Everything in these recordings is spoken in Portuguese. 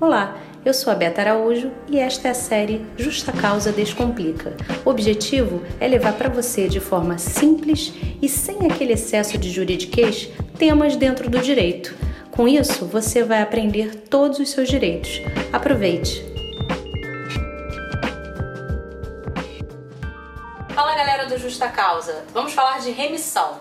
Olá, eu sou a Beta Araújo e esta é a série Justa Causa Descomplica. O objetivo é levar para você de forma simples e sem aquele excesso de juridiquês temas dentro do direito. Com isso, você vai aprender todos os seus direitos. Aproveite! Fala galera do Justa Causa, vamos falar de remissão.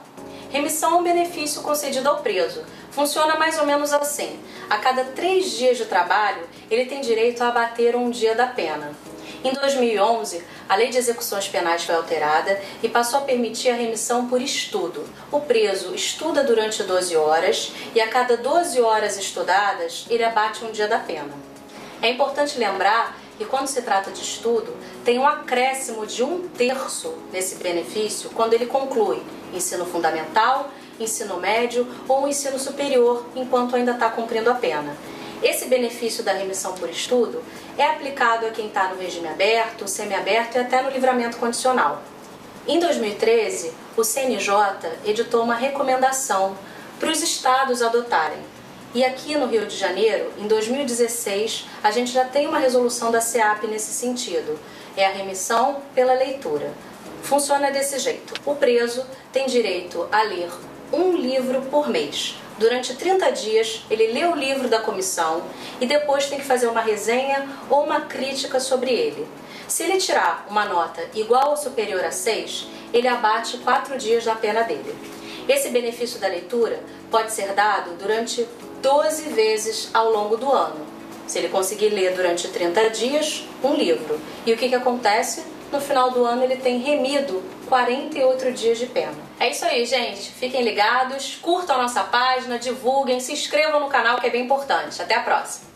Remissão é um benefício concedido ao preso. Funciona mais ou menos assim: a cada três dias de trabalho, ele tem direito a abater um dia da pena. Em 2011, a Lei de Execuções Penais foi alterada e passou a permitir a remissão por estudo. O preso estuda durante 12 horas e a cada 12 horas estudadas, ele abate um dia da pena. É importante lembrar que, quando se trata de estudo, tem um acréscimo de um terço desse benefício quando ele conclui ensino fundamental, ensino médio ou ensino superior enquanto ainda está cumprindo a pena. Esse benefício da remissão por estudo é aplicado a quem está no regime aberto, semiaberto e até no livramento condicional. Em 2013, o CNJ editou uma recomendação para os estados adotarem. E aqui no Rio de Janeiro, em 2016, a gente já tem uma resolução da SEAP nesse sentido. É a remissão pela leitura. Funciona desse jeito: o preso tem direito a ler um livro por mês. Durante 30 dias, ele lê o livro da comissão e depois tem que fazer uma resenha ou uma crítica sobre ele. Se ele tirar uma nota igual ou superior a 6, ele abate 4 dias da pena dele. Esse benefício da leitura pode ser dado durante 12 vezes ao longo do ano. Se ele conseguir ler durante 30 dias, um livro. E o que, que acontece? no final do ano ele tem remido 48 dias de pena. É isso aí, gente. Fiquem ligados, curtam a nossa página, divulguem, se inscrevam no canal que é bem importante. Até a próxima!